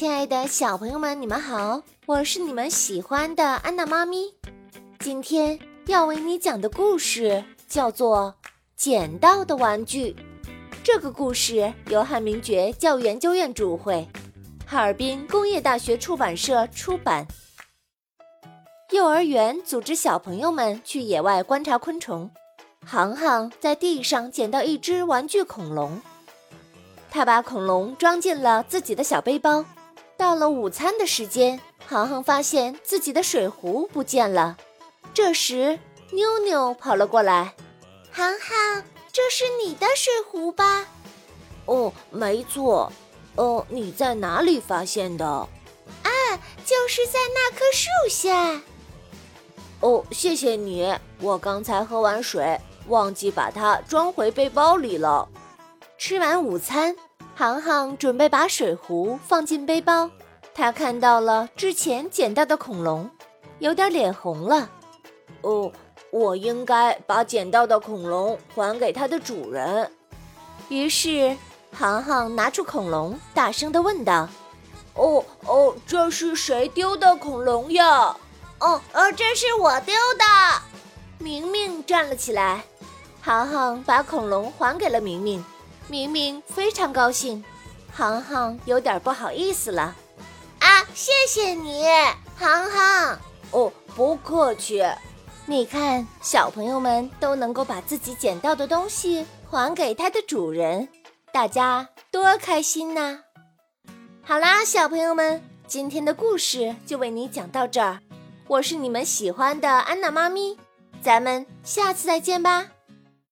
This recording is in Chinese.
亲爱的小朋友们，你们好，我是你们喜欢的安娜妈咪。今天要为你讲的故事叫做《捡到的玩具》。这个故事由汉明觉教育研究院主绘，哈尔滨工业大学出版社出版。幼儿园组织小朋友们去野外观察昆虫，航航在地上捡到一只玩具恐龙，他把恐龙装进了自己的小背包。到了午餐的时间，航航发现自己的水壶不见了。这时，妞妞跑了过来：“航航，这是你的水壶吧？”“哦，没错。哦，你在哪里发现的？”“啊，就是在那棵树下。”“哦，谢谢你。我刚才喝完水，忘记把它装回背包里了。”吃完午餐。航航准备把水壶放进背包，他看到了之前捡到的恐龙，有点脸红了。哦，我应该把捡到的恐龙还给它的主人。于是，航航拿出恐龙，大声地问道：“哦哦，这是谁丢的恐龙呀？”“哦哦，这是我丢的。”明明站了起来，航航把恐龙还给了明明。明明非常高兴，航航有点不好意思了。啊，谢谢你，航航。哦，不客气。你看，小朋友们都能够把自己捡到的东西还给它的主人，大家多开心呐！好啦，小朋友们，今天的故事就为你讲到这儿。我是你们喜欢的安娜妈咪，咱们下次再见吧。